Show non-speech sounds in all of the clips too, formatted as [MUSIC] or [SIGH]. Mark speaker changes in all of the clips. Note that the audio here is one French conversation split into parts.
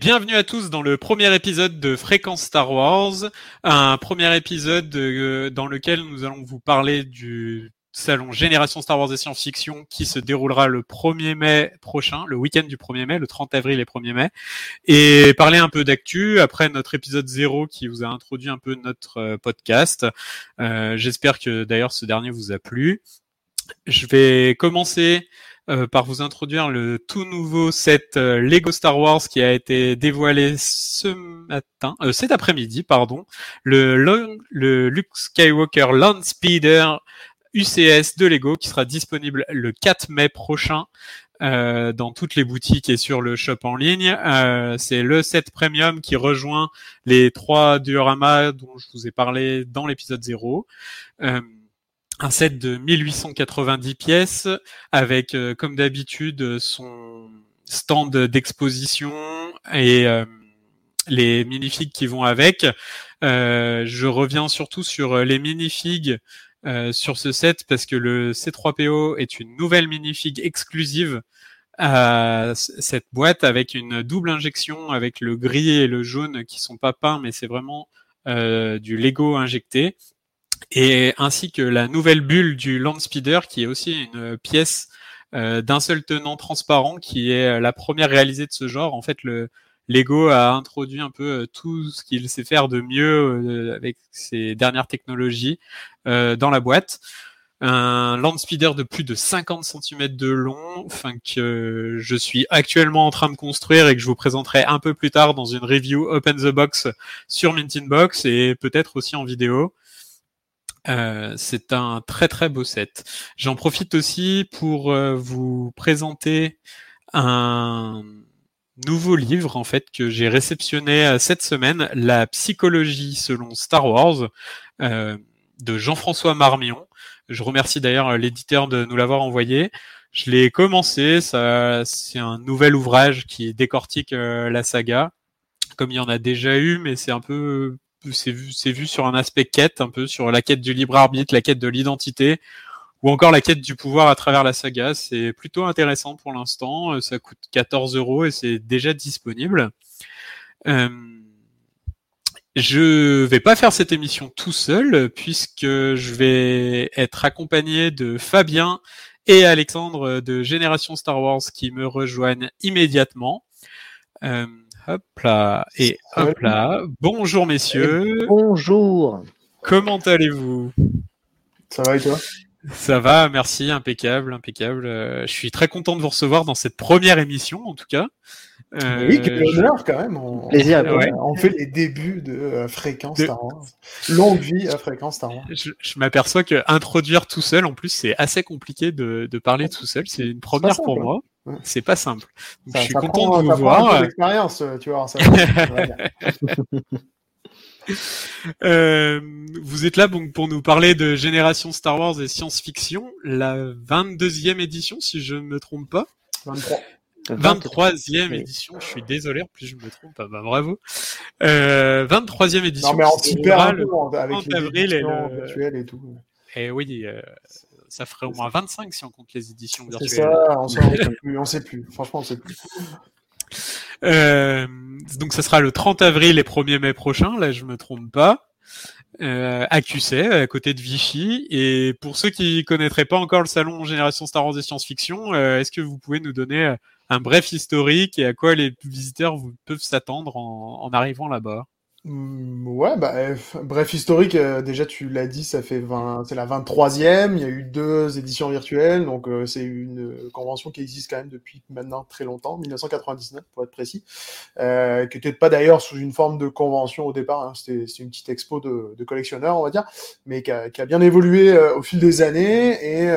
Speaker 1: Bienvenue à tous dans le premier épisode de Fréquence Star Wars, un premier épisode euh, dans lequel nous allons vous parler du salon Génération Star Wars et Science-Fiction qui se déroulera le 1er mai prochain, le week-end du 1er mai, le 30 avril et 1er mai, et parler un peu d'actu après notre épisode 0 qui vous a introduit un peu notre euh, podcast. Euh, J'espère que d'ailleurs ce dernier vous a plu. Je vais commencer euh, par vous introduire le tout nouveau set euh, Lego Star Wars qui a été dévoilé ce matin, euh, cet après-midi, pardon, le, le Luke Skywalker Land Speeder UCS de Lego qui sera disponible le 4 mai prochain euh, dans toutes les boutiques et sur le shop en ligne. Euh, c'est le set premium qui rejoint les trois dioramas dont je vous ai parlé dans l'épisode 0. Euh, un set de 1890 pièces avec, euh, comme d'habitude, son stand d'exposition et euh, les minifigs qui vont avec. Euh, je reviens surtout sur les minifigs sur ce set parce que le C3PO est une nouvelle minifig exclusive à cette boîte avec une double injection avec le gris et le jaune qui sont pas peints mais c'est vraiment du Lego injecté et ainsi que la nouvelle bulle du Land Speeder, qui est aussi une pièce euh, d'un seul tenant transparent, qui est la première réalisée de ce genre. En fait, le Lego a introduit un peu euh, tout ce qu'il sait faire de mieux euh, avec ses dernières technologies dans la boîte. Un Land Speeder de plus de 50 cm de long, enfin que je suis actuellement en train de construire et que je vous présenterai un peu plus tard dans une review Open the Box sur Mintin Box et peut-être aussi en vidéo. Euh, c'est un très très beau set. J'en profite aussi pour euh, vous présenter un nouveau livre en fait que j'ai réceptionné euh, cette semaine, La psychologie selon Star Wars de Jean-François Marmion. Je remercie d'ailleurs l'éditeur de nous l'avoir envoyé. Je l'ai commencé, ça c'est un nouvel ouvrage qui décortique la saga comme il y en a déjà eu, mais c'est un peu c'est vu, vu sur un aspect quête, un peu sur la quête du libre arbitre, la quête de l'identité, ou encore la quête du pouvoir à travers la saga. C'est plutôt intéressant pour l'instant. Euh, ça coûte 14 euros et c'est déjà disponible. Euh, je vais pas faire cette émission tout seul puisque je vais être accompagné de Fabien et Alexandre de Génération Star Wars qui me rejoignent immédiatement. Euh, Hop là. Et hop là. Bonjour messieurs.
Speaker 2: bonjour.
Speaker 1: Comment allez-vous?
Speaker 3: Ça va et toi?
Speaker 1: Ça va, merci, impeccable, impeccable. Euh, je suis très content de vous recevoir dans cette première émission, en tout cas.
Speaker 3: Euh, oui, quel honneur quand même. On,
Speaker 2: Plaisir.
Speaker 3: On, fait les débuts de euh, Fréquence Star Wars. Longue vie à Fréquence Star Wars.
Speaker 1: Je, m'aperçois que introduire tout seul, en plus, c'est assez compliqué de, de parler tout seul. C'est une première pour moi. C'est pas simple. je suis content de vous voir.
Speaker 3: L'expérience, tu vois. Ça [LAUGHS] [LAUGHS]
Speaker 1: euh, vous êtes là donc, pour nous parler de Génération Star Wars et science-fiction, la 22e édition, si je ne me trompe pas.
Speaker 3: 23.
Speaker 1: 23e édition, je suis désolé, en plus je me trompe pas, bah, bravo. Euh, 23e édition.
Speaker 3: Non mais en super
Speaker 1: le
Speaker 3: avec les avril et, le... et tout.
Speaker 1: Et oui, euh, ça ferait au moins 25 si on compte les éditions virtuelles.
Speaker 3: C'est ça, on [LAUGHS] on sait plus. Franchement, on sait plus.
Speaker 1: Euh, donc ça sera le 30 avril et 1er mai prochain, là je me trompe pas. Euh, à QC, à côté de Vichy. Et pour ceux qui connaîtraient pas encore le salon Génération Star Wars et Science-Fiction, euh, est-ce que vous pouvez nous donner euh, un bref historique et à quoi les visiteurs peuvent s'attendre en, en arrivant là-bas?
Speaker 3: Mmh, ouais, bah, bref, historique, euh, déjà tu l'as dit, ça fait 20, c'est la 23e, il y a eu deux éditions virtuelles, donc euh, c'est une convention qui existe quand même depuis maintenant très longtemps, 1999 pour être précis, euh, qui n'était pas d'ailleurs sous une forme de convention au départ, hein, c'était une petite expo de, de, collectionneurs, on va dire, mais qui a, qui a bien évolué au fil des années et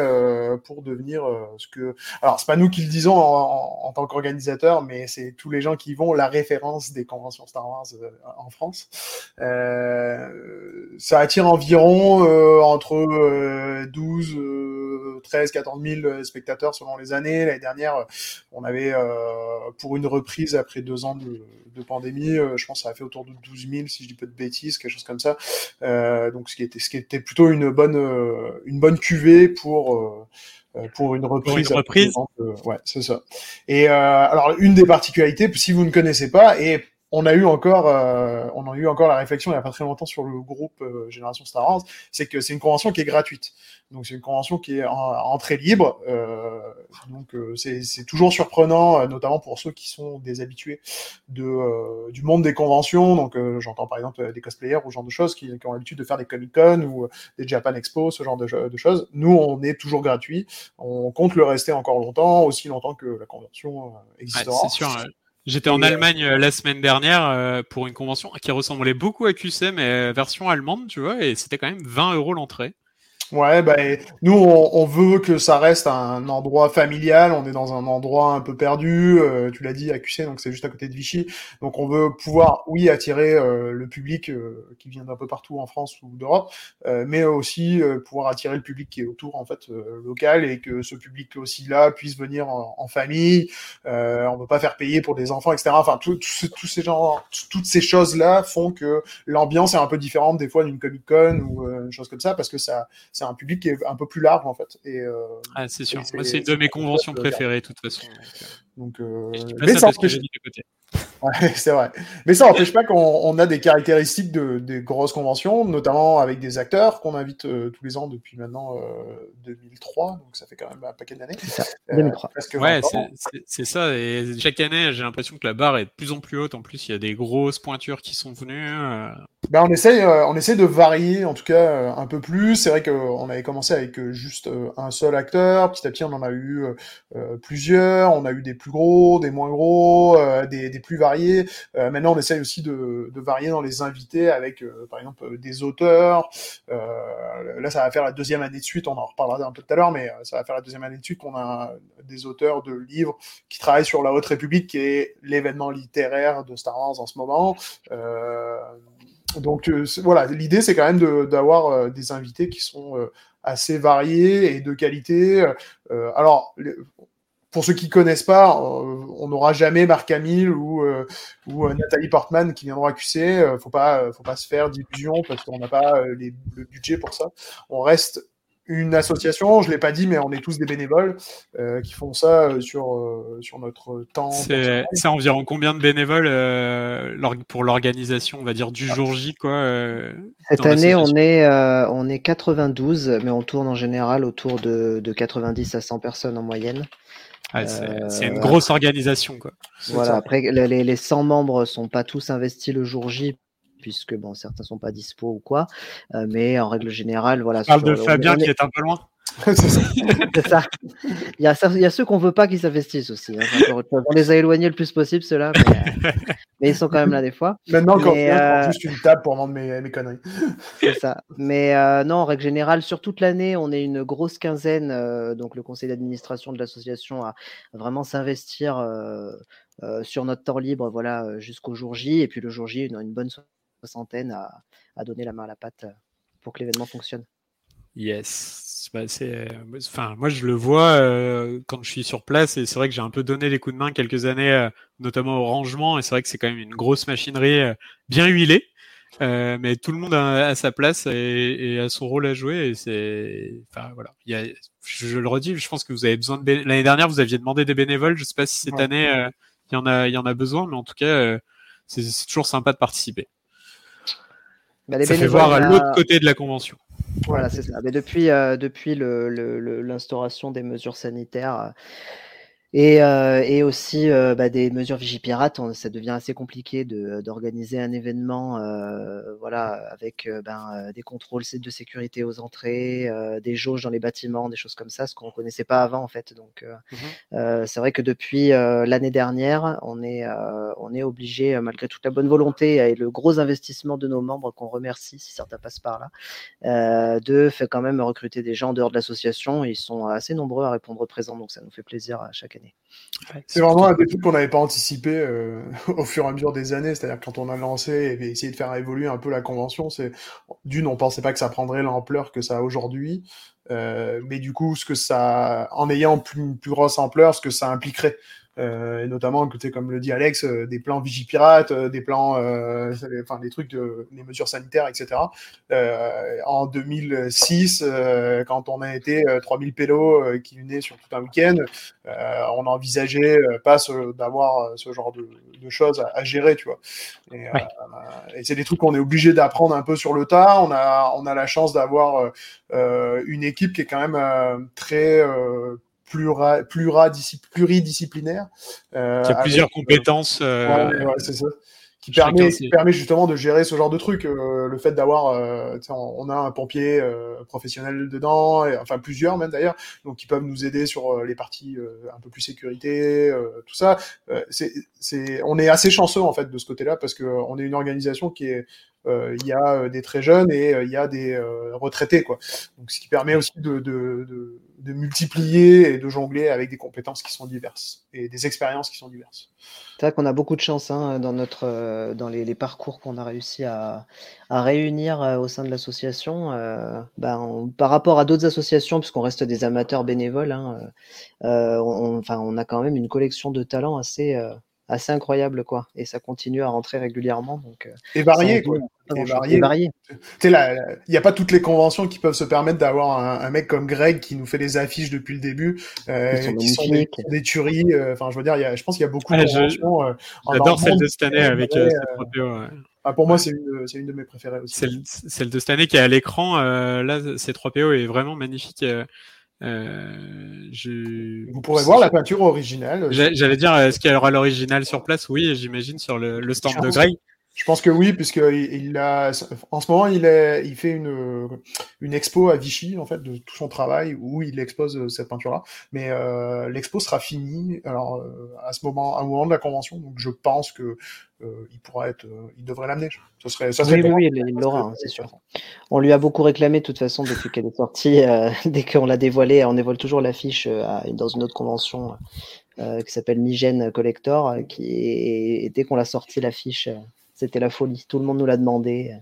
Speaker 3: pour devenir ce que... Alors, c'est pas nous qui le disons en, en, en tant qu'organisateurs, mais c'est tous les gens qui vont la référence des conventions Star Wars en France. Euh, ça attire environ euh, entre 12, 13, 14 000 spectateurs selon les années. L'année dernière, on avait pour une reprise après deux ans de, de pandémie, je pense que ça a fait autour de 12 000 si je dis pas de bêtises, quelque chose comme ça. donc ce qui était, ce qui était plutôt une bonne, une bonne cuvée pour pour une reprise.
Speaker 1: Pour une reprise.
Speaker 3: ouais, c'est ça. Et alors une des particularités, si vous ne connaissez pas, et on a eu encore, euh, on a eu encore la réflexion il n'y a pas très longtemps sur le groupe euh, Génération Star Wars, c'est que c'est une convention qui est gratuite. Donc c'est une convention qui est en, entrée libre. Euh, donc c'est toujours surprenant, notamment pour ceux qui sont des habitués de, du monde des conventions. Donc j'entends par exemple des cosplayers ou ce genre de choses qui, ont l'habitude de faire des Comic Con ou des Japan Expo, ce genre de, de, choses. Nous, on est toujours gratuit. On compte le rester encore longtemps, aussi longtemps que la convention existera.
Speaker 1: c'est sûr. J'étais en Allemagne euh, la semaine dernière euh, pour une convention qui ressemblait beaucoup à QC, mais euh, version allemande, tu vois, et c'était quand même 20 euros l'entrée.
Speaker 3: Ouais, bah, nous, on, veut que ça reste un endroit familial. On est dans un endroit un peu perdu. Euh, tu l'as dit, à QC, donc c'est juste à côté de Vichy. Donc, on veut pouvoir, oui, attirer euh, le public euh, qui vient d'un peu partout en France ou d'Europe, mais aussi pouvoir attirer le public qui est autour, en fait, local, et que ce public aussi là puisse venir en, famille. on veut pas faire payer pour des enfants, etc. Enfin, tous ces genres, toutes ces choses là font que l'ambiance est un peu différente des fois d'une Comic Con ou une chose comme ça, parce que ça c'est un public qui est un peu plus large en fait. Et, euh,
Speaker 1: ah, c'est sûr. Moi, c'est une de mes conventions préférées, de toute façon.
Speaker 3: Donc, euh, mais ça empêche... ouais, [LAUGHS] c'est vrai. Mais ça n'empêche pas qu'on a des caractéristiques de, des grosses conventions, notamment avec des acteurs qu'on invite euh, tous les ans depuis maintenant 2003, donc ça fait quand même un paquet d'années. C'est ça,
Speaker 1: 2003. ouais, c'est ça. Et chaque année, j'ai l'impression que la barre est de plus en plus haute. En plus, il y a des grosses pointures qui sont venues.
Speaker 3: Ben, on essaye, on essaie de varier en tout cas un peu plus. C'est vrai qu'on avait commencé avec juste un seul acteur. Petit à petit, on en a eu plusieurs. On a eu des plus gros, des moins gros, euh, des, des, plus variés. Euh, maintenant, on essaye aussi de, varier dans les invités avec, euh, par exemple, des auteurs. là, ça va faire la deuxième année de suite, on en reparlera un peu tout à l'heure, mais ça va faire la deuxième année de suite qu'on a des auteurs de livres qui travaillent sur la Haute République, qui est l'événement littéraire de Star Wars en ce moment. donc voilà, l'idée c'est quand même d'avoir des invités qui sont assez variés et de qualité. alors, pour ceux qui connaissent pas, euh, on n'aura jamais Marc Hamill ou, euh, ou euh, Nathalie Portman qui viendront accuser. faut pas, faut pas se faire d'illusions parce qu'on n'a pas le budget pour ça. On reste une association, je l'ai pas dit, mais on est tous des bénévoles qui font ça sur sur notre temps.
Speaker 1: C'est environ combien de bénévoles pour l'organisation, on va dire du jour J quoi.
Speaker 2: Cette année, on est on est 92, mais on tourne en général autour de, de 90 à 100 personnes en moyenne
Speaker 1: c'est une euh, grosse organisation. Quoi.
Speaker 2: Voilà, après, les, les 100 membres sont pas tous investis le jour J, puisque bon, certains sont pas dispo ou quoi. Euh, mais en règle générale, voilà.
Speaker 1: Parle de Fabien qui est un peu loin.
Speaker 2: C'est ça. Il y, a, il y a ceux qu'on veut pas qui s'investissent aussi. Hein, on les a éloignés le plus possible, ceux-là, mais, mais, ils sont quand même là des fois.
Speaker 3: Maintenant, quand mais, euh... juste une table pour vendre mes, mes conneries.
Speaker 2: C'est ça. Mais euh, non, en règle générale, sur toute l'année, on est une grosse quinzaine. Euh, donc, le conseil d'administration de l'association a vraiment s'investir euh, sur notre temps libre, voilà, jusqu'au jour J. Et puis le jour J, une, une bonne soixantaine à, à donner la main à la pâte pour que l'événement fonctionne.
Speaker 1: Yes. Bah, c'est, enfin, moi je le vois euh, quand je suis sur place et c'est vrai que j'ai un peu donné les coups de main quelques années, euh, notamment au rangement et c'est vrai que c'est quand même une grosse machinerie euh, bien huilée, mais tout le monde a, sa place et, a son rôle à jouer et c'est, enfin voilà. Il y a, je, le redis, je pense que vous avez besoin de l'année dernière vous aviez demandé des bénévoles, je sais pas si cette année il y en a, il y en a besoin, mais en tout cas c'est, toujours sympa de participer. Bah, ça fait voir à l'autre côté de la convention.
Speaker 2: Voilà, c'est ça. Mais depuis, euh, depuis l'instauration des mesures sanitaires, et, euh, et aussi euh, bah, des mesures Vigipirate, ça devient assez compliqué d'organiser un événement euh, voilà, avec euh, ben, des contrôles de sécurité aux entrées, des jauges dans les bâtiments, des choses comme ça, ce qu'on ne connaissait pas avant en fait. Donc mmh c'est vrai que depuis l'année dernière, on est, on est obligé, malgré toute la bonne volonté et le gros investissement de nos membres qu'on remercie si certains passent par là, de faire quand même recruter des gens en dehors de l'association. Ils sont assez nombreux à répondre présent, donc ça nous fait plaisir à chaque année.
Speaker 3: C'est vraiment un des trucs qu'on n'avait pas anticipé euh, [LAUGHS] au fur et à mesure des années. C'est-à-dire quand on a lancé et essayé de faire évoluer un peu la convention, c'est d'une, on pensait pas que ça prendrait l'ampleur que ça a aujourd'hui, euh, mais du coup, ce que ça, en ayant plus, plus grosse ampleur, ce que ça impliquerait et notamment, comme le dit Alex, des plans Vigipirate, des plans, enfin des trucs, de, les mesures sanitaires, etc. en 2006, quand on a été 3000 pélos qui venaient sur tout un week-end, on envisageait pas d'avoir ce genre de, choses à, gérer, tu vois. Et, et c'est des trucs qu'on est obligé d'apprendre un peu sur le tas. On a, on a la chance d'avoir euh, une équipe qui est quand même euh, très euh, pluridisciplinaire.
Speaker 1: Euh, qui a plusieurs compétences.
Speaker 3: Ouais, c'est ça qui permet, qui permet justement de gérer ce genre de truc. le fait d'avoir, euh, on a un pompier euh, professionnel dedans, et, enfin plusieurs même d'ailleurs, donc qui peuvent nous aider sur les parties un peu plus sécurité, tout ça. c'est, c'est, on est assez chanceux en fait de ce côté-là parce que on est une organisation qui est euh, il y a euh, des très jeunes et euh, il y a des retraités, quoi. Donc, ce qui permet aussi de, de, de, de, multiplier et de jongler avec des compétences qui sont diverses et des expériences qui sont diverses.
Speaker 2: C'est vrai qu'on a beaucoup de chance hein, dans, notre, dans les, les parcours qu'on a réussi à, à réunir au sein de l'association. Euh, ben, par rapport à d'autres associations, puisqu'on reste des amateurs bénévoles, hein, euh, on, enfin, on a quand même une collection de talents assez, assez incroyable quoi et ça continue à rentrer régulièrement donc
Speaker 3: et varié quoi varié. Il n'y a pas toutes les conventions qui peuvent se permettre d'avoir un, mec comme Greg qui nous fait les affiches depuis le début, euh, qui sont des, des tueries. Euh, enfin, je veux dire, y a, je pense qu'il y a beaucoup de conventions.
Speaker 1: Euh, J'adore celle de cette année avec euh,
Speaker 3: ah, pour moi, c'est une, une, de mes préférées aussi.
Speaker 1: Celle, celle de cette année qui est à l'écran. là, C3PO est vraiment magnifique. Euh,
Speaker 3: je... Vous pourrez voir la peinture originale.
Speaker 1: J'allais dire, est-ce qu'il y aura l'original sur place? Oui, j'imagine, sur le, le stand de Grey.
Speaker 3: Je pense que oui, puisque il a, en ce moment, il, est, il fait une, une expo à Vichy, en fait, de tout son travail, où il expose euh, cette peinture-là. Mais euh, l'expo sera finie, alors, euh, à ce moment, à un moment de la convention, donc je pense que euh, il pourra être, euh, il devrait l'amener. Ce serait, ça
Speaker 2: serait oui, oui, il l'aura, hein, c'est sûr. On lui a beaucoup réclamé, de toute façon, depuis qu'elle est sortie, euh, [LAUGHS] dès qu'on l'a dévoilée, on dévoile toujours l'affiche dans une autre convention qui s'appelle Migène Collector, qui et dès qu'on l'a sorti l'affiche c'était la folie. Tout le monde nous l'a demandé.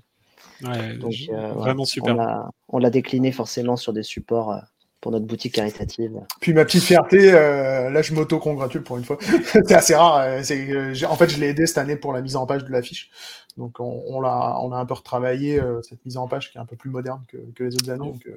Speaker 1: Ouais, Donc, euh, vraiment super.
Speaker 2: On l'a décliné forcément sur des supports euh, pour notre boutique caritative.
Speaker 3: Puis ma petite fierté, euh, là je m'auto-congratule pour une fois. [LAUGHS] c'est assez rare. en fait, je l'ai aidé cette année pour la mise en page de l'affiche. Donc on, a un peu retravaillé cette mise en page qui est un peu plus moderne que, les autres années. Donc,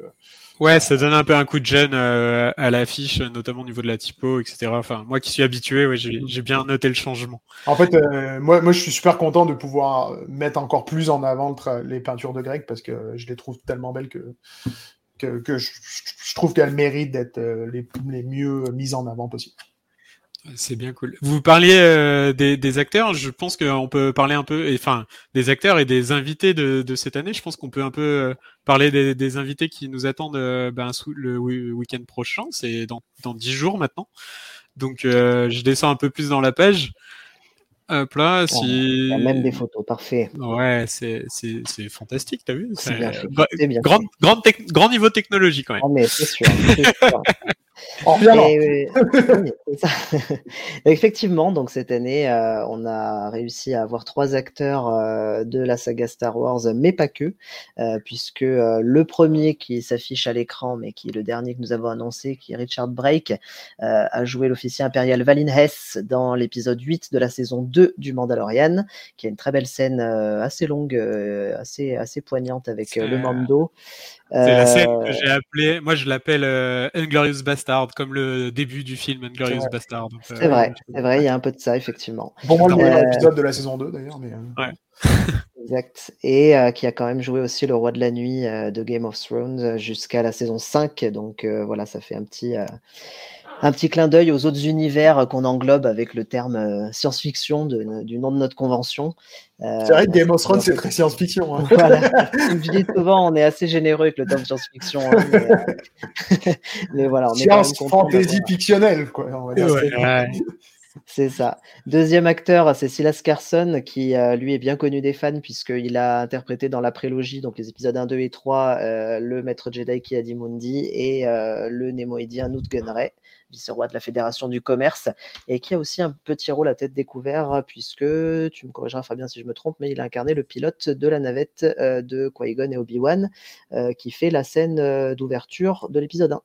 Speaker 1: Ouais, ça donne un peu un coup de gêne euh, à l'affiche, notamment au niveau de la typo, etc. Enfin, moi qui suis habitué, ouais, j'ai bien noté le changement.
Speaker 3: En fait, euh, moi, moi, je suis super content de pouvoir mettre encore plus en avant les peintures de Greg parce que je les trouve tellement belles que, que, que je, je, trouve qu'elles méritent d'être euh, les, les mieux mises en avant possible.
Speaker 1: C'est bien cool. Vous parliez euh, des, des, acteurs. Je pense qu'on peut parler un peu, enfin, des acteurs et des invités de, de cette année. Je pense qu'on peut un peu euh, parler des, des, invités qui nous attendent euh, ben, le week-end prochain. C'est dans dans dix jours maintenant. Donc, je descends un peu plus dans la page. Hop là, si...
Speaker 2: Y a même des photos, parfait.
Speaker 1: Ouais, c'est c'est fantastique, t'as vu? C'est bien, bien grand, grand, grand, niveau technologie quand même.
Speaker 2: Non, mais c'est sûr. sûr. [LAUGHS] [LAUGHS] Effectivement, donc cette année, euh, on a réussi à avoir trois acteurs euh, de la saga Star Wars, mais pas que, euh, puisque le premier qui s'affiche à l'écran, mais qui est le dernier que nous avons annoncé, qui est Richard Brake, a joué l'officier impérial Valin Hess dans l'épisode 8 de la saison 2 du Mandalorian, qui a une très belle scène assez longue, assez, assez poignante avec le Mando.
Speaker 1: C'est la scène que j'ai appelée, moi je l'appelle euh, Unglorious Bastard, comme le début du film Unglorious Bastard.
Speaker 2: Euh, c'est vrai, c'est vrai, il y a un peu de ça, effectivement.
Speaker 3: Bon, le meilleur euh, épisode de la saison 2 d'ailleurs. Mais...
Speaker 1: Ouais. [LAUGHS]
Speaker 2: exact. Et qui a quand même joué aussi le roi de la nuit de Game of Thrones jusqu'à la saison 5. Donc voilà, ça fait un petit un petit clin d'œil aux autres univers qu'on englobe avec le terme euh, science-fiction du nom de notre convention.
Speaker 3: Euh, c'est vrai que Game of Thrones, c'est très science-fiction. Hein.
Speaker 2: Voilà. Comme je dis souvent, on est assez généreux avec le terme science-fiction. Hein, mais, euh, [LAUGHS] mais, voilà, on
Speaker 3: Science fantasy fictionnelle, quoi. On va dire
Speaker 2: ouais, [LAUGHS] c'est ça. Deuxième acteur, c'est Silas Carson, qui lui est bien connu des fans, puisqu'il a interprété dans la prélogie, donc les épisodes 1, 2 et 3, le maître Jedi Ki-Adi-Mundi et le Némoïdien Newt Gunray vice-roi de la Fédération du commerce, et qui a aussi un petit rôle à tête découvert, puisque, tu me corrigeras Fabien si je me trompe, mais il a incarné le pilote de la navette euh, de Qui-Gon et Obi-Wan, euh, qui fait la scène euh, d'ouverture de l'épisode 1.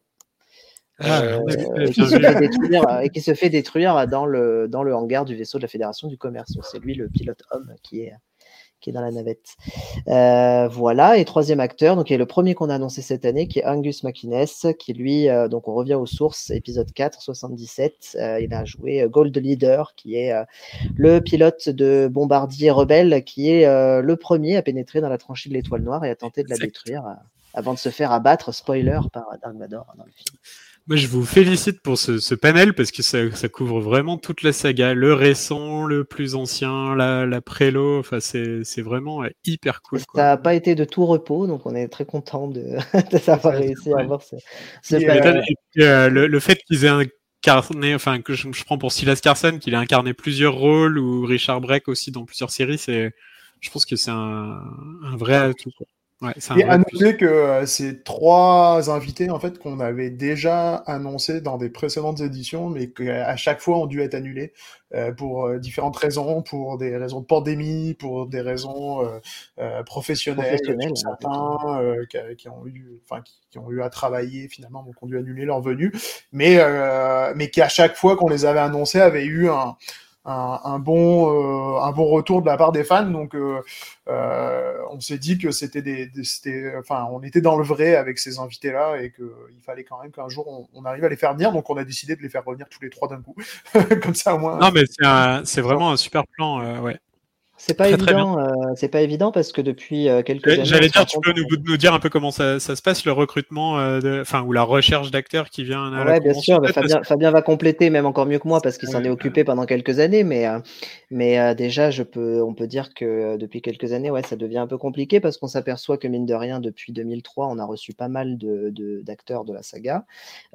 Speaker 2: [LAUGHS] et, qui se fait détruire, et qui se fait détruire dans le, dans le hangar du vaisseau de la Fédération du Commerce. C'est lui le pilote homme qui est qui est dans la navette. Euh, voilà, et troisième acteur, donc il y a le premier qu'on a annoncé cette année, qui est Angus McInnes, qui lui, euh, donc on revient aux sources, épisode 4, 77, euh, il a joué Gold Leader, qui est le pilote de bombardier rebelle, qui est le premier à pénétrer dans la tranchée de l'étoile noire et à tenter de la détruire avant de se faire abattre, spoiler, par Dark Vador dans le film.
Speaker 1: Moi, je vous félicite pour ce, panel parce que ça, couvre vraiment toute la saga, le récent, le plus ancien, la, la prélo. Enfin, c'est vraiment hyper cool.
Speaker 2: Ça n'a pas été de tout repos, donc on est très content de, [LAUGHS] de réussi à avoir ce,
Speaker 1: panel. Euh, le, fait qu'ils aient incarné, enfin que je, prends pour Silas Carson, qu'il ait incarné plusieurs rôles ou Richard Breck aussi dans plusieurs séries, c'est, je pense que c'est un, un vrai atout.
Speaker 3: Et à noter que euh, ces trois invités, en fait, qu'on avait déjà annoncés dans des précédentes éditions, mais qu'à chaque fois ont dû être annulés euh, pour euh, différentes raisons, pour des raisons de pandémie, pour des raisons professionnelles, certains qui, ont eu, enfin, qui, ont eu à travailler finalement, donc ont dû annuler leur venue, mais mais qui à chaque fois qu'on les avait annoncés avaient eu un un, bon euh, un bon retour de la part des fans. Donc euh, euh, on s'est dit que c'était des, c'était enfin on était dans le vrai avec ces invités là et que il fallait quand même qu'un jour on, on, arrive à les faire venir. Donc on a décidé de les faire revenir tous les trois d'un coup. [LAUGHS] Comme ça au moins
Speaker 1: non mais c'est c'est vraiment un super plan ouais
Speaker 2: c'est pas évident, euh, c'est pas évident parce que depuis euh, quelques années.
Speaker 1: J'allais dire, tu peux nous, nous, dire un peu comment ça, ça se passe le recrutement, euh, enfin ou la recherche d'acteurs qui vient.
Speaker 2: À ouais, bien sûr. Bah, Fabien, Fabien, va compléter même encore mieux que moi parce qu'il s'en est occupé pendant quelques années, mais mais déjà, je peux, on peut dire que depuis quelques années, ouais, ça devient un peu compliqué parce qu'on s'aperçoit que mine de rien, depuis 2003, on a reçu pas mal de d'acteurs de, la saga,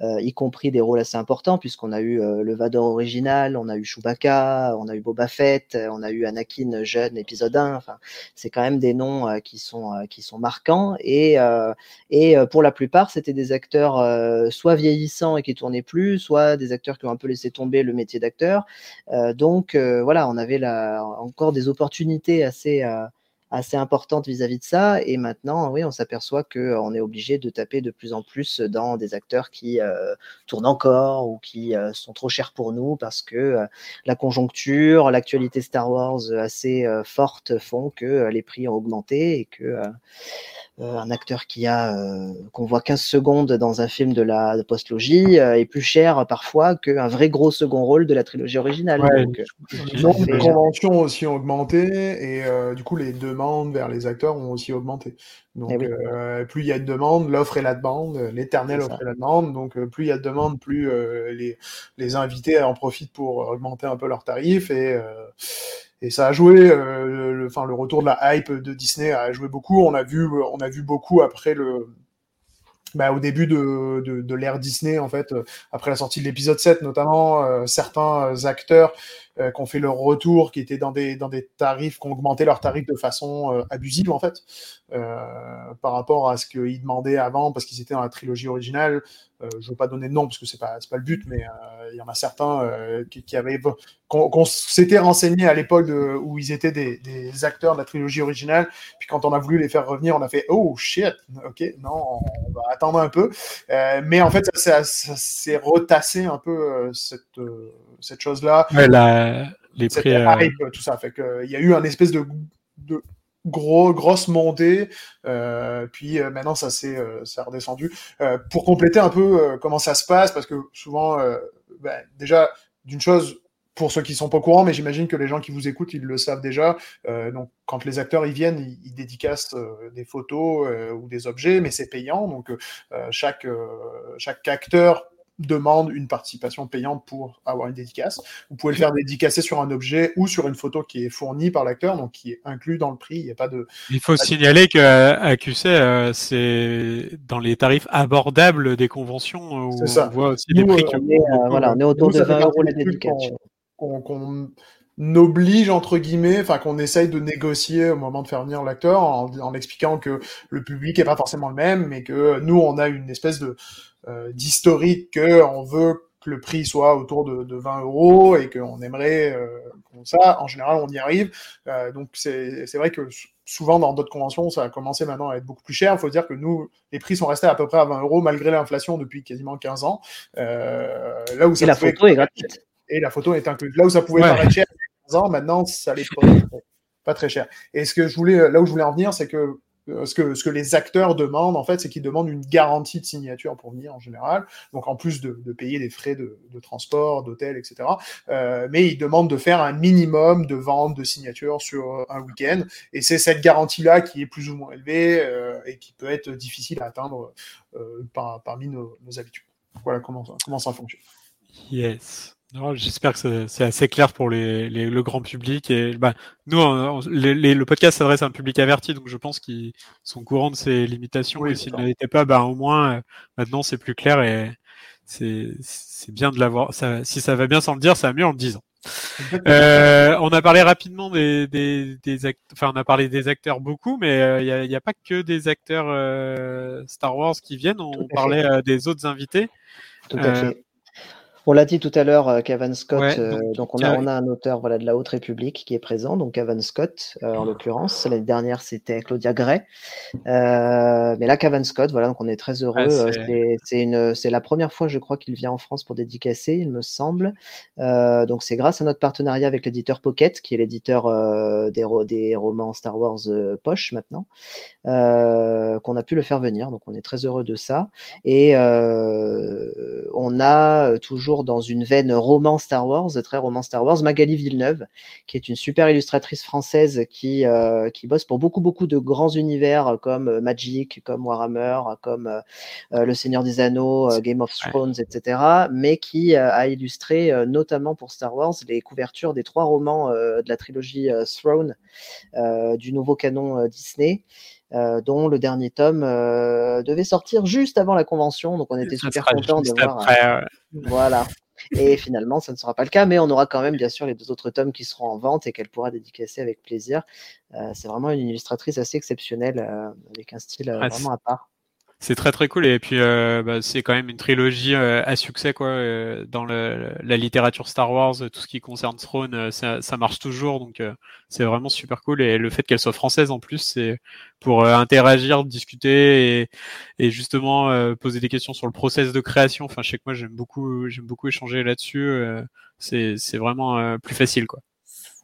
Speaker 2: y compris des rôles assez importants puisqu'on a eu le Vador original, on a eu Chewbacca, on a eu Boba Fett, on a eu Anakin épisode 1. Enfin, c'est quand même des noms euh, qui sont euh, qui sont marquants et euh, et pour la plupart, c'était des acteurs soit vieillissants et qui tournaient plus, soit des acteurs qui ont un peu laissé tomber le métier d'acteur. donc voilà, on avait là encore des opportunités assez assez importante vis-à-vis de ça. Et maintenant, oui, on s'aperçoit qu'on est obligé de taper de plus en plus dans des acteurs qui euh, tournent encore ou qui euh, sont trop chers pour nous parce que euh, la conjoncture, l'actualité Star Wars assez forte font que les prix ont augmenté et que euh, un acteur qui a euh, qu'on voit 15 secondes dans un film de la postlogie euh, est plus cher parfois qu'un vrai gros second rôle de la trilogie originale. Donc,
Speaker 3: les conventions aussi ont augmenté et du coup les vers les acteurs ont aussi augmenté. Donc eh plus il y a de demandes, l'offre et la demande, l'éternelle offre et la demande. Donc plus il y a de demandes, plus les, les invités en profitent pour augmenter un peu leurs tarifs et et ça a joué, euh, le, enfin le retour de la hype de Disney a joué beaucoup. On a vu, on a vu beaucoup après le, bah, au début de, de, de l'ère Disney, en fait, après la sortie de l'épisode 7, notamment, euh, certains acteurs euh, qui ont fait leur retour, qui étaient dans des, tarifs, qui ont augmenté leurs tarifs de façon euh, abusive, en fait, par rapport à ce qu'ils demandaient avant, parce qu'ils étaient dans la trilogie originale. Je ne veux pas donner de nom, parce que c'est pas, pas le but, mais il y en a certains qui, qui, avaient qu'on s'était renseigné à l'époque où ils étaient des, des, acteurs de la trilogie originale. Puis quand on a voulu les faire revenir, on a fait oh shit, ok, non, on va attendre un peu. Euh, mais en fait, ça, s'est retassé un peu euh, cette, euh, cette chose-là.
Speaker 1: Ouais, la, les prix,
Speaker 3: hype, tout ça. Fait que, il y a eu un espèce de, de gros grosse montée euh, puis maintenant ça s'est ça redescendu pour compléter un peu comment ça se passe parce que souvent ben, déjà d'une chose pour ceux qui sont pas au courant, mais j'imagine que les gens qui vous écoutent, ils le savent déjà. Euh, donc, quand les acteurs ils viennent, ils, ils dédicacent euh, des photos euh, ou des objets, mais c'est payant. Donc, euh, chaque chaque acteur demande une participation payante pour avoir une dédicace. Vous pouvez le faire dédicacer sur un objet ou sur une photo qui est fournie par l'acteur, donc qui est inclus dans le prix. Il n'y a pas de.
Speaker 1: Il faut signaler que QC, c'est dans les tarifs abordables des conventions où
Speaker 3: ça.
Speaker 1: on voit aussi des prix.
Speaker 2: On, est, voilà, on est autour de 20 euros la dédicace
Speaker 3: qu'on oblige entre guillemets, enfin qu'on essaye de négocier au moment de faire venir l'acteur en, expliquant que le public est pas forcément le même, mais que nous on a une espèce de euh, d'historique que on veut que le prix soit autour de, de 20 euros et qu'on aimerait euh, ça. En général, on y arrive. Euh, donc c'est vrai que souvent dans d'autres conventions, ça a commencé maintenant à être beaucoup plus cher. Il faut dire que nous, les prix sont restés à peu près à 20 euros malgré l'inflation depuis quasiment 15 ans.
Speaker 2: Euh, là où ça et la photo est gratuite.
Speaker 3: Et la photo est incluse. Là où ça pouvait paraître cher il y a 15 ans, maintenant, ça l'est pas, pas très cher. Et ce que je voulais, là où je voulais en venir, c'est que euh, ce que, ce que les acteurs demandent, en fait, c'est qu'ils demandent une garantie de signature pour venir en général. Donc, en plus de, de payer des frais de, de transport, d'hôtel, etc. Euh, mais ils demandent de faire un minimum de vente de signature sur un week-end. Et c'est cette garantie-là qui est plus ou moins élevée euh, et qui peut être difficile à atteindre euh, par, parmi nos, nos habitudes. Voilà comment comment ça fonctionne.
Speaker 1: Yes. J'espère que c'est assez clair pour les, les, le grand public. Et bah, nous, le podcast s'adresse à un public averti, donc je pense qu'ils sont courants de ces limitations. et s'ils ne l'étaient pas, bah, au moins, euh, maintenant, c'est plus clair et c'est bien de l'avoir. Si ça va bien sans le dire, ça va mieux en le disant. Euh, on a parlé rapidement des, des, des acteurs, enfin on a parlé des acteurs beaucoup, mais euh, il n'y a, a, pas que des acteurs euh, Star Wars qui viennent. On parlait des autres invités.
Speaker 2: Tout à fait. On l'a dit tout à l'heure, euh, Cavan Scott. Euh, donc, on, a, on a un auteur voilà, de la Haute République qui est présent, donc Cavan Scott euh, en l'occurrence. L'année dernière, c'était Claudia Gray. mais là, Cavan Scott, voilà, donc on est très heureux. c'est c'est la première fois, je crois, qu'il vient en France pour dédicacer, il me semble. donc, c'est grâce à notre partenariat avec l'éditeur Pocket, qui est l'éditeur des, des, romans Star Wars poche maintenant, qu'on a pu le faire venir. Donc, on est très heureux de ça. Et on a toujours dans une veine roman Star Wars, très roman Star Wars, Magali Villeneuve, qui est une super illustratrice française qui, euh, qui bosse pour beaucoup, beaucoup de grands univers comme Magic, comme Warhammer, comme euh, Le Seigneur des Anneaux, euh, Game of Thrones, etc., mais qui a illustré notamment pour Star Wars les couvertures des trois romans de la trilogie Throne du nouveau canon Disney. Dont le dernier tome devait sortir juste avant la convention. Donc on était super contents de voir. Voilà. Et finalement, ça ne sera pas le cas, mais on aura quand même bien sûr les deux autres tomes qui seront en vente et qu'elle pourra dédicacer avec plaisir. Euh, c'est vraiment une illustratrice assez exceptionnelle euh, avec un style euh, vraiment à part.
Speaker 1: C'est très très cool et puis euh, bah, c'est quand même une trilogie euh, à succès quoi euh, dans le, la littérature Star Wars, tout ce qui concerne Throne, ça, ça, marche toujours donc c'est vraiment super cool et le fait qu'elle soit française en plus c'est pour interagir, discuter et, et justement poser des questions sur le process de création. Enfin je sais que moi j'aime beaucoup j'aime beaucoup échanger là-dessus, c'est c'est vraiment plus facile quoi.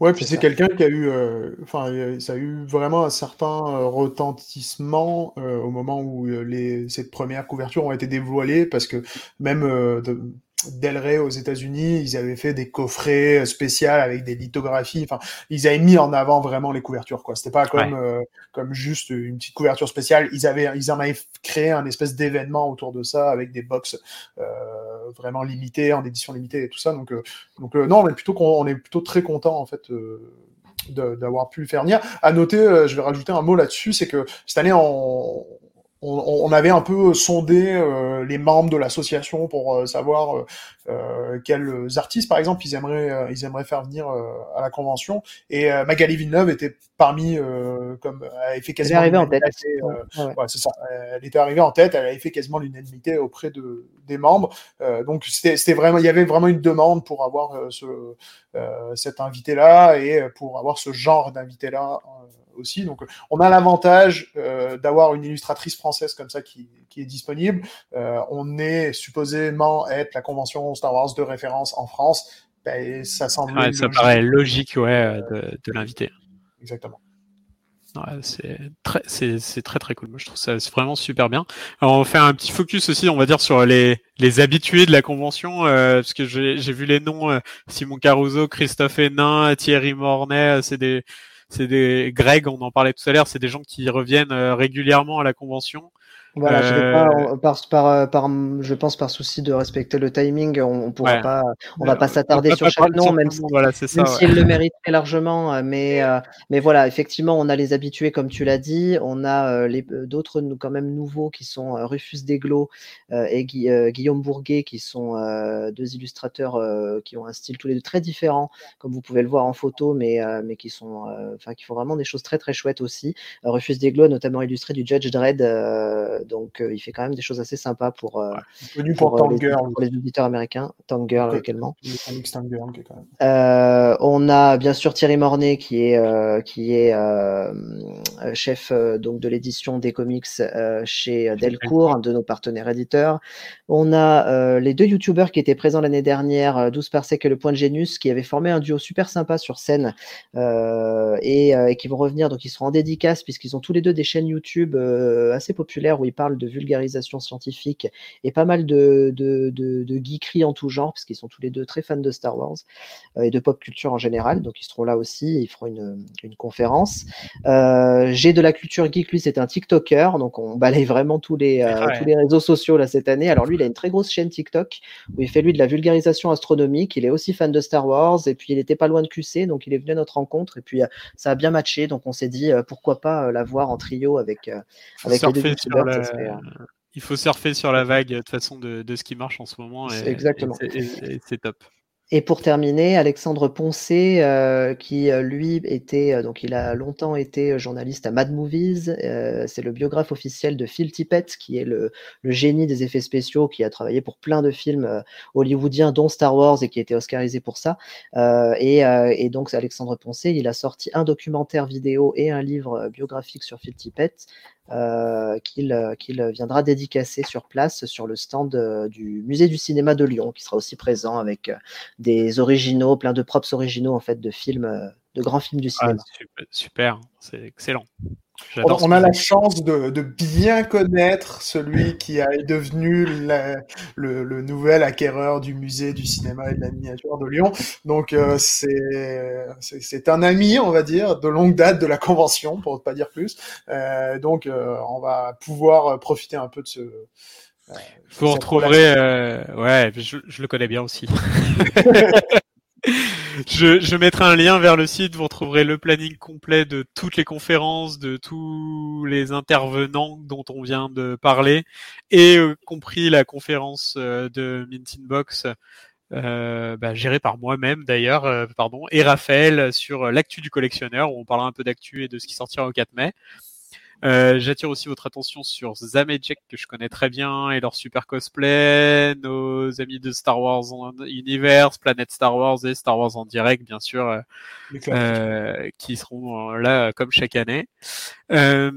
Speaker 3: Ouais, puis c'est quelqu'un qui a eu, euh, enfin, ça a eu vraiment un certain euh, retentissement euh, au moment où les, ces premières couvertures ont été dévoilées, parce que même de, Del Rey aux États-Unis, ils avaient fait des coffrets spéciaux avec des lithographies. Enfin, ils avaient mis en avant vraiment les couvertures, quoi. C'était pas comme euh, comme juste une petite couverture spéciale. Ils avaient ils en avaient créé un espèce d'événement autour de ça avec des box euh, vraiment limitées, en édition limitée et tout ça. Donc euh, donc non, on est plutôt on est plutôt très content en fait. d'avoir pu le faire venir. À noter, je vais rajouter un mot là-dessus, c'est que cette année, on, on, avait un peu sondé euh, les membres de l'association pour euh, savoir euh, quels artistes, par exemple, ils aimeraient, ils aimeraient faire venir à la convention. Et Magali Villeneuve était parmi, comme elle avait fait quasiment.
Speaker 2: Elle est arrivée en tête.
Speaker 3: ouais, c'est ça. Elle était arrivée en tête. Elle avait fait quasiment l'unanimité auprès de, des membres. donc c'était vraiment, il y avait vraiment une demande pour avoir ce, cet invité-là et pour avoir ce genre d'invité-là aussi. Donc, on a l'avantage euh, d'avoir une illustratrice française comme ça qui, est disponible. Euh, on est supposément être la convention Star Wars de référence en France. Ben, ça semble.
Speaker 1: ça paraît logique, ouais, de, l'inviter.
Speaker 3: Exactement.
Speaker 1: c'est très, c'est, très très cool. Moi, je trouve ça vraiment super bien. Alors, on fait un petit focus aussi, on va dire, sur les, les habitués de la convention, euh, parce que j'ai, vu les noms Simon Caruso, Christophe Hénin, Thierry Mornay, c'est des, c'est des Greg, on en parlait tout à l'heure, c'est des gens qui reviennent euh, régulièrement à la convention.
Speaker 2: Voilà, je, pas, euh, par, par, euh, par, je pense par souci de respecter le timing, on, on pourra pas, on va pas s'attarder sur chaque nom, même, si, voilà, s'il le mérite très largement. Mais, mais voilà, effectivement, on a les habitués, comme tu l'as dit. On a les d'autres quand même nouveaux qui sont Rufus Deglo et Guillaume Bourguet, qui sont deux illustrateurs qui ont un style tous les deux très différent, comme vous pouvez le voir en photo, mais, mais qui sont, enfin, qui font vraiment des choses très très chouettes aussi. Rufus Deglo a notamment illustré du Judge Dredd donc il fait quand même des choses assez sympas pour,
Speaker 3: ouais. Connu pour,
Speaker 2: pour, les,
Speaker 3: Girl.
Speaker 2: pour les auditeurs américains. Tank Girl également. Euh, on a bien sûr Thierry Mornay qui est euh, qui est euh, chef donc de l'édition des comics chez Delcourt, un de nos partenaires éditeurs. On a les deux youtubeurs qui étaient présents l'année dernière, 12 Parsec et le Point de Génus, qui avaient formé un duo super sympa sur scène et, et, qui vont revenir. Donc ils seront en dédicace puisqu'ils ont tous les deux des chaînes YouTube assez populaires où ils parlent de vulgarisation scientifique et pas mal de, de, de, de geekerie en tout genre, parce qu'ils sont tous les deux très fans de Star Wars et de pop culture en général. Donc ils seront là aussi, ils feront une, une conférence. Euh, J'ai de la culture geek, lui c'est un TikToker, donc on balaye vraiment tous les, euh, ouais. tous les réseaux sociaux là cette année. Alors lui il a une très grosse chaîne TikTok où il fait lui de la vulgarisation astronomique. Il est aussi fan de Star Wars et puis il était pas loin de QC, donc il est venu à notre rencontre et puis euh, ça a bien matché. Donc on s'est dit euh, pourquoi pas la voir en trio avec avec les deux.
Speaker 1: La... Il faut surfer sur la vague de toute façon de, de ce qui marche en ce moment. Et,
Speaker 2: Exactement.
Speaker 1: Et c'est top.
Speaker 2: Et pour terminer, Alexandre Poncé, euh, qui lui était, euh, donc il a longtemps été journaliste à Mad Movies. Euh, c'est le biographe officiel de Phil Tippett, qui est le, le, génie des effets spéciaux, qui a travaillé pour plein de films hollywoodiens, dont Star Wars, et qui a été oscarisé pour ça. Et, et, donc Alexandre Poncé, il a sorti un documentaire vidéo et un livre biographique sur Phil Tippett. Euh, qu'il qu viendra dédicacer sur place sur le stand euh, du musée du cinéma de Lyon, qui sera aussi présent avec euh, des originaux, plein de props originaux en fait de films, de grands films du cinéma.
Speaker 1: Ah, super, super c'est excellent.
Speaker 3: On, on a la chance de, de, bien connaître celui qui est devenu la, le, le, nouvel acquéreur du musée du cinéma et de la miniature de Lyon. Donc euh, c'est un ami, on va dire, de longue date de la convention, pour ne pas dire plus. Euh, donc euh, on va pouvoir profiter un peu de ce.
Speaker 1: Euh, Vous retrouverez, euh, ouais, je, je, le connais bien aussi. [LAUGHS] je, je, mettrai un lien vers le site, vous retrouverez le planning complet de toutes les conférences, de tous les intervenants dont on vient de parler, et euh, compris la conférence euh, de Mint Box, euh, bah, gérée par moi-même d'ailleurs, euh, pardon, et Raphaël sur l'actu du collectionneur, où on parlera un peu d'actu et de ce qui sortira au 4 mai. Euh, J'attire aussi votre attention sur Zamejek que je connais très bien et leur super cosplay, nos amis de Star Wars Universe, Planète Star Wars et Star Wars en direct bien sûr, euh, qui seront là comme chaque année. Euh,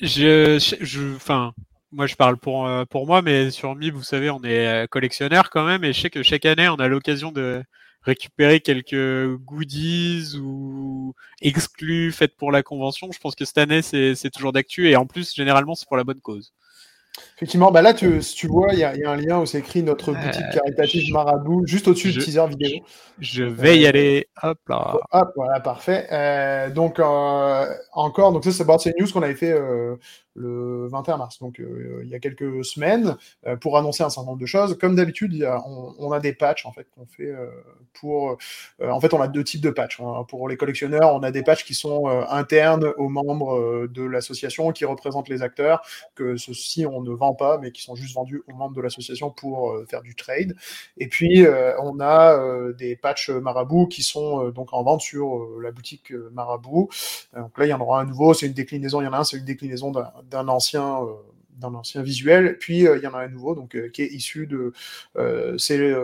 Speaker 1: je, je, enfin, moi je parle pour pour moi, mais sur MIB, vous savez, on est collectionneur quand même et je sais que chaque année on a l'occasion de récupérer quelques goodies ou exclus faits pour la convention. Je pense que cette année, c'est toujours d'actu et en plus, généralement, c'est pour la bonne cause.
Speaker 3: Effectivement, bah là, tu, si tu vois, il y, y, a un lien où c'est écrit notre boutique euh, caritative Marabout, juste au-dessus du teaser vidéo.
Speaker 1: Je vais y euh, aller. Hop là.
Speaker 3: Hop, voilà, parfait. Euh, donc, euh, encore, donc ça, c'est une news qu'on avait fait le 21 mars, donc il y a quelques semaines, pour annoncer un certain nombre de choses. Comme d'habitude, on, on, a des patchs en fait qu'on fait pour. en fait, on a deux types de patchs. Hein. Pour les collectionneurs, on a des patchs qui sont internes aux membres de l'association, qui représentent les acteurs, que ceux-ci on ne vend pas, mais qui sont juste vendus aux membres de l'association pour faire du trade. Et puis on a des patchs Marabout qui sont donc en vente sur la boutique Marabout. donc là, il y en aura un nouveau. C'est une déclinaison. Il y en a un, c'est une déclinaison d'un ancien euh, d'un ancien visuel, puis euh, il y en a un nouveau donc euh, qui est issu de c'est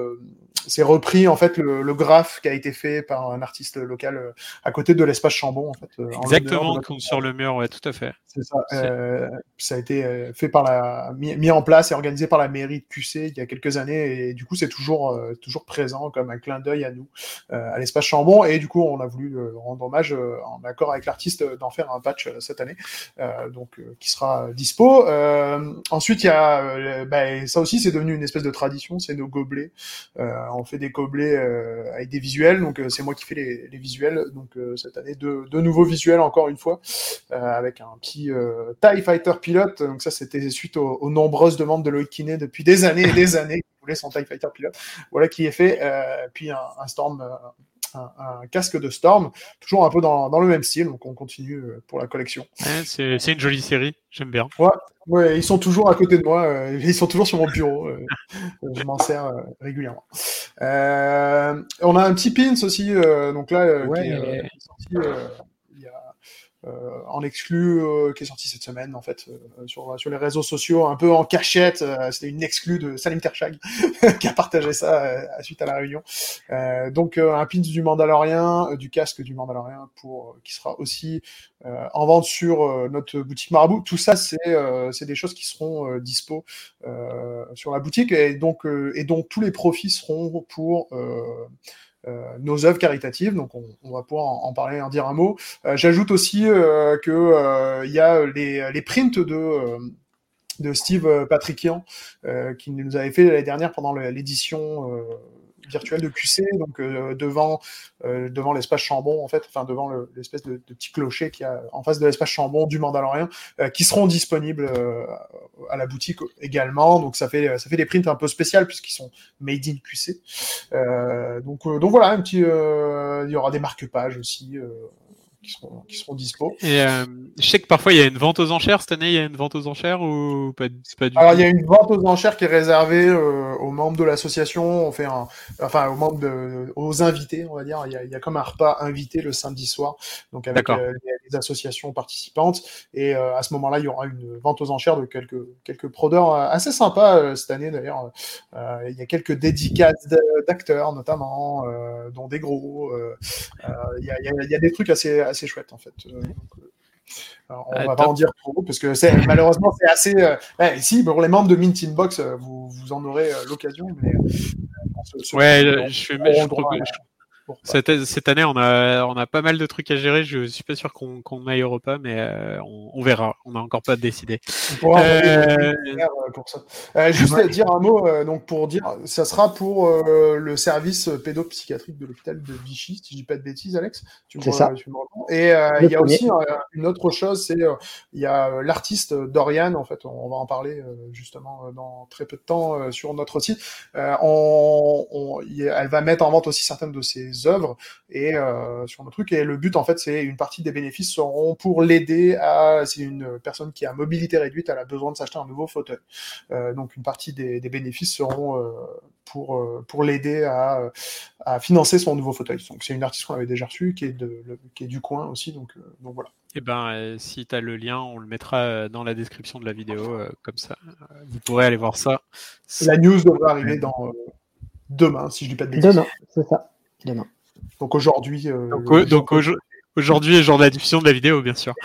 Speaker 3: c'est repris en fait le, le, graphe qui a été fait par un artiste local à côté de l'espace Chambon en fait.
Speaker 1: Exactement, en sur le mur, ouais, tout à fait.
Speaker 3: C'est ça. Euh, ça a été fait par la mis, mis, en place et organisé par la mairie de QC il y a quelques années et du coup c'est toujours euh, toujours présent comme un clin d'œil à nous euh, à l'espace Chambon et du coup on a voulu rendre hommage en accord avec l'artiste d'en faire un patch cette année donc qui sera dispo. ensuite il y a bah, ça aussi c'est devenu une espèce de tradition, c'est nos gobelets on fait des gobelets euh, avec des visuels, donc euh, c'est moi qui fais les, visuels. Donc euh, cette année, deux, nouveaux visuels encore une fois, avec un petit TIE Fighter pilote. Donc ça, c'était suite aux, nombreuses demandes de Loïc Kiné depuis des années et des années qui voulait son TIE Fighter pilote. Voilà qui est fait. puis un Storm un, un, casque de Storm, toujours un peu dans, dans, le même style, donc on continue pour la collection.
Speaker 1: Ouais, c'est une jolie série, j'aime bien.
Speaker 3: Ouais, ouais, ils sont toujours à côté de moi, euh, ils sont toujours sur mon bureau, euh, je m'en sers euh, régulièrement. on a un petit pins aussi, donc là,
Speaker 2: ouais,
Speaker 3: qui est, sorti en exclu qui est sorti cette semaine en fait sur sur les réseaux sociaux, un peu en cachette. C'était une exclue de Salim Tershag [LAUGHS] qui a partagé ça suite à la réunion. donc un pin du Mandalorian, du casque du Mandalorian pour qui sera aussi en vente sur notre boutique Marabout. Tout ça c'est c'est des choses qui seront dispo sur la boutique et donc et donc tous les profits seront pour euh, nos œuvres caritatives. Donc, on, on, va pouvoir en, parler, en dire un mot. Euh, j'ajoute aussi euh, que il y a les, les prints de de Steve Patrickian, qui nous avait fait l'année dernière pendant l'édition virtuel de QC, donc euh, devant, euh, devant l'espace Chambon, en fait, enfin devant l'espèce de, petit clocher qui a en face de l'espace Chambon du Mandalorian, euh, qui seront disponibles à la boutique également. Donc ça fait, ça fait des prints un peu spéciaux puisqu'ils sont made in QC. donc, donc voilà, un petit, il y aura des marque-pages aussi qui seront, qui seront dispo.
Speaker 1: Et euh, je sais que parfois il y a une vente aux enchères. Cette année, il y a une vente aux enchères ou pas, pas du
Speaker 3: Alors, il y a une vente aux enchères qui est réservée euh, aux membres de l'association. On fait un, enfin, aux membres de, aux invités, on va dire. Il y a, il y a comme un repas invité le samedi soir, donc avec euh, les, les, associations participantes. Et euh, à ce moment-là, il y aura une vente aux enchères de quelques, quelques prodeurs euh, assez sympas cette année d'ailleurs. il y a quelques dédicaces d'acteurs notamment, dont des gros. il, y a, il, y a, il y a des trucs assez assez chouette en fait. Euh, euh, on ne va pas en dire trop parce que c'est malheureusement c'est assez. Euh, si pour les membres de Mint Inbox, vous, vous en aurez l'occasion, mais
Speaker 1: ouais, je, suis, je, cette, cette, année, on a, on a pas mal de trucs à gérer. Je suis pas sûr qu'on qu aille au repas, mais euh, on, on, verra. On n'a encore pas décidé.
Speaker 3: On euh... pour ça. Euh, juste ouais. dire un mot, euh, donc pour dire, ça sera pour euh, le service pédopsychiatrique de l'hôpital de Vichy, si je dis pas de bêtises, Alex.
Speaker 2: C'est ça.
Speaker 3: Et il y a aussi une autre chose, c'est il y a l'artiste Dorian. En fait, on va en parler justement dans très peu de temps sur notre site. On, on, elle va mettre en vente aussi certaines de ses œuvres et euh, sur le truc. Et le but, en fait, c'est une partie des bénéfices seront pour l'aider à. C'est une personne qui a mobilité réduite, elle a besoin de s'acheter un nouveau fauteuil. Euh, donc, une partie des, des bénéfices seront euh, pour euh, pour l'aider à, à financer son nouveau fauteuil. Donc, c'est une artiste qu'on avait déjà reçue, qui est de le, qui est du coin aussi. Donc, euh, donc voilà.
Speaker 1: Eh ben, euh, si tu as le lien, on le mettra dans la description de la vidéo, comme ça. Vous pourrez aller voir ça.
Speaker 3: La news devrait arriver dans demain, si je dis pas de bêtises.
Speaker 2: Demain, c'est ça demain.
Speaker 3: Donc aujourd'hui.
Speaker 1: Euh, donc, donc au, aujourd'hui est jour de la diffusion de la vidéo, bien sûr. [LAUGHS]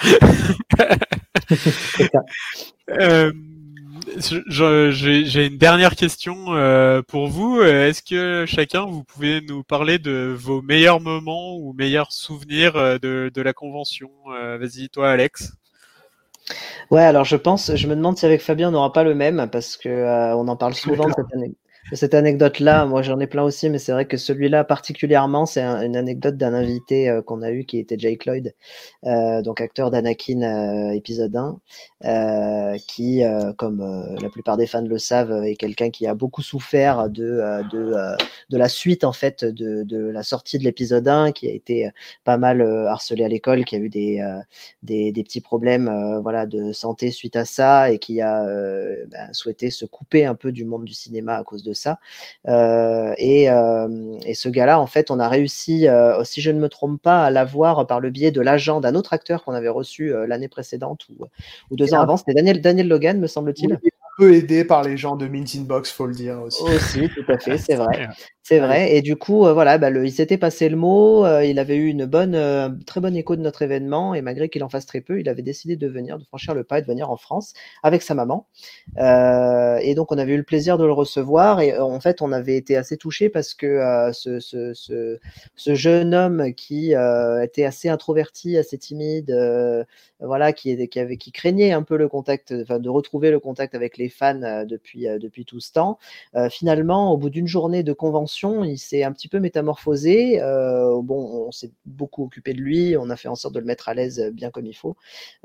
Speaker 1: [LAUGHS] euh, J'ai une dernière question euh, pour vous. Est-ce que chacun, vous pouvez nous parler de vos meilleurs moments ou meilleurs souvenirs de, de la convention? Euh, Vas-y, toi, Alex.
Speaker 2: Ouais, alors je pense, je me demande si avec Fabien on n'aura pas le même parce que euh, on en parle souvent cette année cette anecdote-là, moi j'en ai plein aussi, mais c'est vrai que celui-là particulièrement, c'est un, une anecdote d'un invité euh, qu'on a eu qui était Jake Lloyd, euh, donc acteur d'Anakin euh, épisode 1, euh, qui, comme la plupart des fans le savent, est quelqu'un qui a beaucoup souffert de, de, la suite en fait de, de la sortie de l'épisode 1, qui a été pas mal harcelé à l'école, qui a eu des, des, des, petits problèmes voilà, de santé suite à ça et qui a ben, souhaité se couper un peu du monde du cinéma à cause de ça. Euh, et, euh, et, ce gars-là, en fait, on a réussi, euh, si je ne me trompe pas, à l'avoir par le biais de l'agent d'un autre acteur qu'on avait reçu l'année précédente ou, ou deux ans avant. C'était Daniel, Daniel Logan, me semble-t-il.
Speaker 3: Un peu aidé par les gens de Mint Inbox, faut le dire aussi.
Speaker 2: Aussi, tout à fait, c'est vrai. [LAUGHS] C'est vrai. Et du coup, euh, voilà, bah, le, il s'était passé le mot. Euh, il avait eu une bonne, euh, très bonne écho de notre événement. Et malgré qu'il en fasse très peu, il avait décidé de venir, de franchir le pas et de venir en France avec sa maman. Et donc, on avait eu le plaisir de le recevoir. Et en fait, on avait été assez touchés parce que ce, ce, ce, ce, jeune homme qui était assez introverti, assez timide, voilà, qui, qui, avait, qui craignait un peu le contact, enfin, de retrouver le contact avec les fans depuis, depuis tout ce temps, finalement, au bout d'une journée de convention il s'est un petit peu métamorphosé. Euh, bon, on s'est beaucoup occupé de lui, on a fait en sorte de le mettre à l'aise euh, bien comme il faut.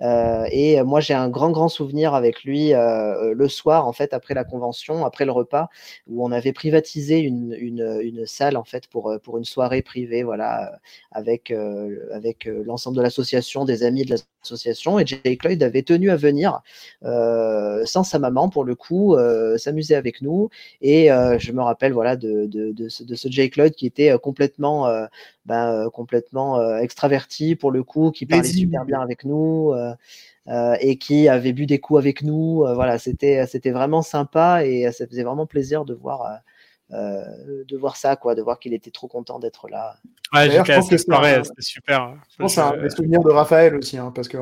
Speaker 2: Euh, et moi, j'ai un grand, grand souvenir avec lui le soir, en fait, après la convention, après le repas, où on avait privatisé une, salle, en fait, pour, une soirée privée, voilà, avec, avec l'ensemble de l'association, des amis de association et Jake Lloyd avait tenu à venir euh, sans sa maman pour le coup euh, s'amuser avec nous. Et euh, je me rappelle voilà de, de, de, ce, de, ce, Jake Lloyd qui était complètement ben, complètement extraverti pour le coup qui parlait super bien avec nous et qui avait bu des coups avec nous. Voilà c'était c'était vraiment sympa et ça faisait vraiment plaisir de voir euh, de voir ça, quoi, de voir qu'il était trop content d'être là.
Speaker 1: Ouais, je pense que c'était super.
Speaker 3: Je pense que c'est un souvenir de Raphaël aussi, hein, parce que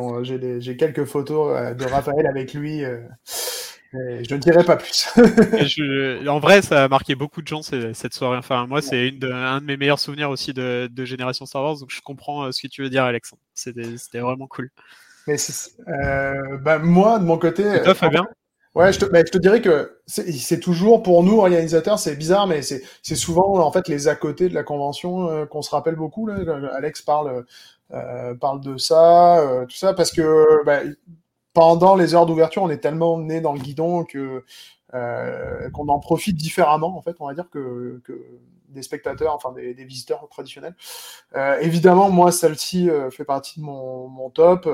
Speaker 3: j'ai quelques photos euh, de Raphaël avec lui. Euh, je ne dirai pas plus. [LAUGHS]
Speaker 1: en vrai, ça a marqué beaucoup de gens cette soirée. Enfin, moi, c'est un de mes meilleurs souvenirs aussi de, Génération Star Wars, donc je comprends ce que tu veux dire, Alexandre. C'était vraiment cool.
Speaker 3: Mais bah, moi, de mon côté.
Speaker 1: Et toi, Fabien?
Speaker 3: Ouais, je te, je te dirais que c'est toujours pour nous organisateurs, c'est bizarre, mais c'est souvent en fait les à côté de la convention euh, qu'on se rappelle beaucoup. Là. Alex parle euh, parle de ça, euh, tout ça, parce que bah, pendant les heures d'ouverture, on est tellement né dans le guidon que euh, qu'on en profite différemment, en fait, on va dire que, que des spectateurs, enfin des, des visiteurs traditionnels. évidemment, moi, celle-ci fait partie de mon, mon top.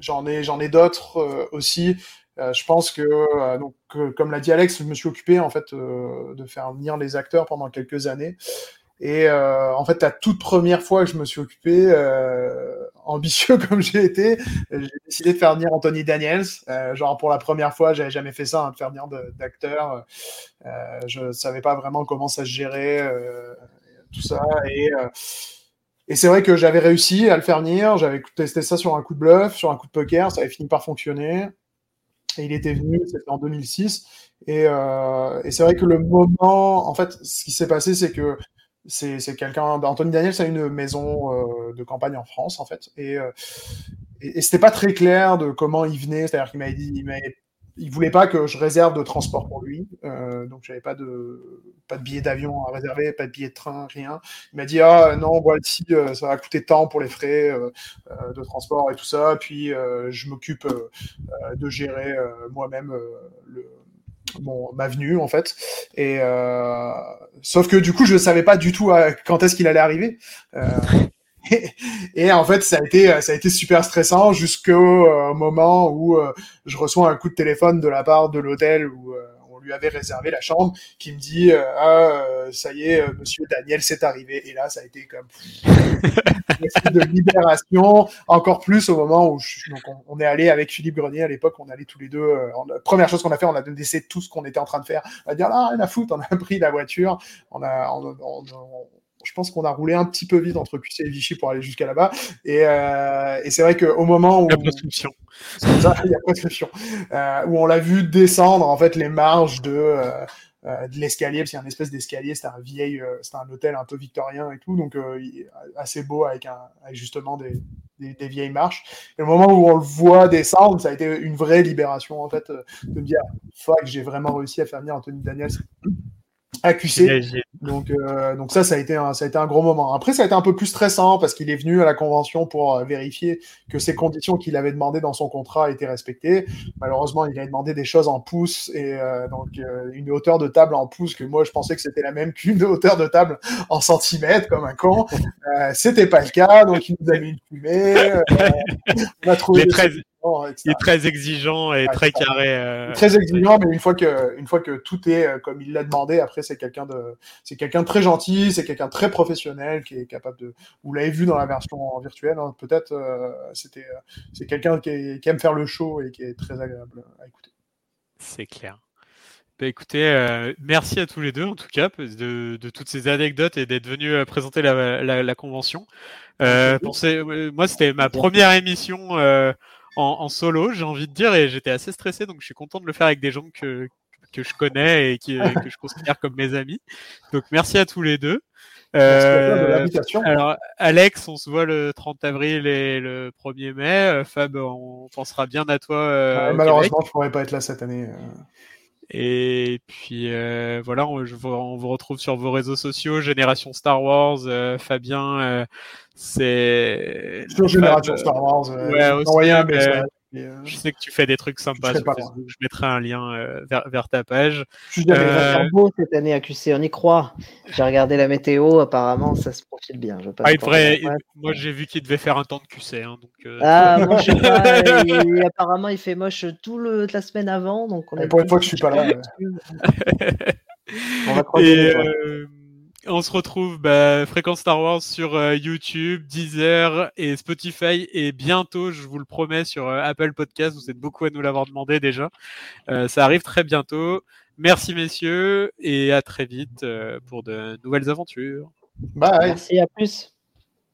Speaker 3: j'en ai j'en ai d'autres aussi euh, je pense que, euh, donc, comme l'a dit Alex, je me suis occupé en fait euh, de faire venir les acteurs pendant quelques années. Et en fait, la toute première fois que je me suis occupé, ambitieux [LAUGHS] comme j'ai été, j'ai décidé de faire venir Anthony Daniels. genre pour la première fois, j'avais jamais fait ça, hein, de faire venir d'acteurs. je savais pas vraiment comment ça se gérait, tout ça. Et c'est vrai que j'avais réussi à le faire venir. J'avais testé ça sur un coup de bluff, sur un coup de poker. Ça avait fini par fonctionner. Et il était venu, c'était en 2006. Et, euh, et c'est vrai que le moment, en fait, ce qui s'est passé, c'est que c'est quelqu'un, Anthony Daniel, c'est une maison euh, de campagne en France, en fait. Et, euh, et, et c'était pas très clair de comment il venait. C'est-à-dire qu'il m'avait dit, il m'avait il voulait pas que je réserve de transport pour lui, euh, donc j'avais pas de pas de billet d'avion à réserver, pas de billet de train, rien. Il m'a dit ah non voilà si euh, ça va coûter tant pour les frais euh, euh, de transport et tout ça, puis je m'occupe de gérer moi-même le bon, ma venue en fait. Et sauf que du coup je ne savais pas du tout quand est-ce qu'il allait arriver. Et en fait, ça a été, ça a été super stressant jusqu'au euh, moment où euh, je reçois un coup de téléphone de la part de l'hôtel où euh, on lui avait réservé la chambre, qui me dit ah ça y est, Monsieur Daniel, c'est arrivé. Et là, ça a été comme de libération, encore plus au moment où donc on, est allé avec Philippe Grenier à l'époque, on allait tous les deux. première chose qu'on a fait, on a donné tout ce qu'on était en train de faire. On a dit ah rien à foutre, on a pris la voiture, on a, on, on, je pense qu'on a roulé un petit peu vite entre QC et Vichy pour aller jusqu'à là-bas. Et, euh, et c'est vrai qu'au moment où.
Speaker 1: Prescription.
Speaker 3: Ça, il y a prescription. Euh, où on l'a vu descendre, en fait, les marges de. Euh, euh de l'escalier, parce qu'il y a une espèce d'escalier, c'était un vieil, euh, un hôtel un peu victorien et tout, donc euh, assez beau avec, un, avec justement des, des, des, vieilles marches. Et le moment où on le voit descendre, ça a été une vraie libération en fait, de me dire, fuck, j'ai vraiment réussi à faire venir Anthony Daniels accusé. Donc, euh, donc ça, ça a été un, ça a été un gros moment. Après, ça a été un peu plus stressant parce qu'il est venu à la convention pour euh, vérifier que ces conditions qu'il avait demandées dans son contrat étaient respectées. Malheureusement, il avait demandé des choses en pouces et euh, donc euh, une hauteur de table en pouces que moi je pensais que c'était la même qu'une [LAUGHS] hauteur de table en centimètres comme un con. Euh, c'était pas le cas, donc il nous a mis une fumée.
Speaker 1: on a trouvé il est très exigeant et très carré.
Speaker 3: Euh, très exigeant, mais une fois que, une fois que tout est euh, comme il l'a demandé, après c'est quelqu'un de, c'est quelqu'un de très gentil, c'est quelqu'un de très professionnel qui est capable de. Vous l'avez vu dans la version virtuelle, hein, peut-être. Euh, c'était, c'est quelqu'un qui, qui, aime faire le show et qui est très agréable à écouter.
Speaker 1: C'est clair. Bah, écoutez, merci à tous les deux en tout cas de, de toutes ces anecdotes et d'être venus présenter la, la, la convention. moi, c'était ma première émission en, solo, j'ai envie de dire, et j'étais assez stressé, donc je suis content de le faire avec des gens que, que je connais et qui, [LAUGHS] que je considère comme mes amis. Donc merci à tous les deux. Euh, alors Alex, on se voit le 30 avril et le 1er mai. Euh, Fab, on pensera bien à toi. Euh,
Speaker 3: malheureusement, je pourrais pas être là cette année. Euh.
Speaker 1: Et puis euh, voilà, on, je, on, vous retrouve sur vos réseaux sociaux, Génération Star Wars. Euh, Fabien, euh, c'est
Speaker 3: sur Génération Star Wars.
Speaker 1: ouais, aussi, un message.
Speaker 3: Euh,
Speaker 1: Je sais que tu fais des trucs sympas. Facebook. Je mettrai un lien euh, vers, vers ta page.
Speaker 3: je suis
Speaker 1: Euh,
Speaker 2: faire beau cette année à QC, on y croit. J'ai regardé la météo, apparemment ça se profile bien. Je
Speaker 1: Ah, il devrait- moi, j'ai vu qu'il devait faire un temps de QC. Hein, donc, euh,
Speaker 2: Ah, moi je sais pas, [LAUGHS] il- apparemment il fait moche tout le, toute la semaine avant, donc on
Speaker 3: Et
Speaker 2: a
Speaker 3: pour une fois que je suis pas là, ouais. [LAUGHS]
Speaker 2: On va croiser
Speaker 1: Et on se retrouve bah, Fréquence Star Wars sur euh, YouTube, Deezer et Spotify et bientôt, je vous le promets, sur euh, Apple Podcast. Vous êtes beaucoup à nous l'avoir demandé déjà. Euh, ça arrive très bientôt. Merci messieurs et à très vite euh, pour de nouvelles aventures.
Speaker 3: Bye.
Speaker 2: Merci, à plus.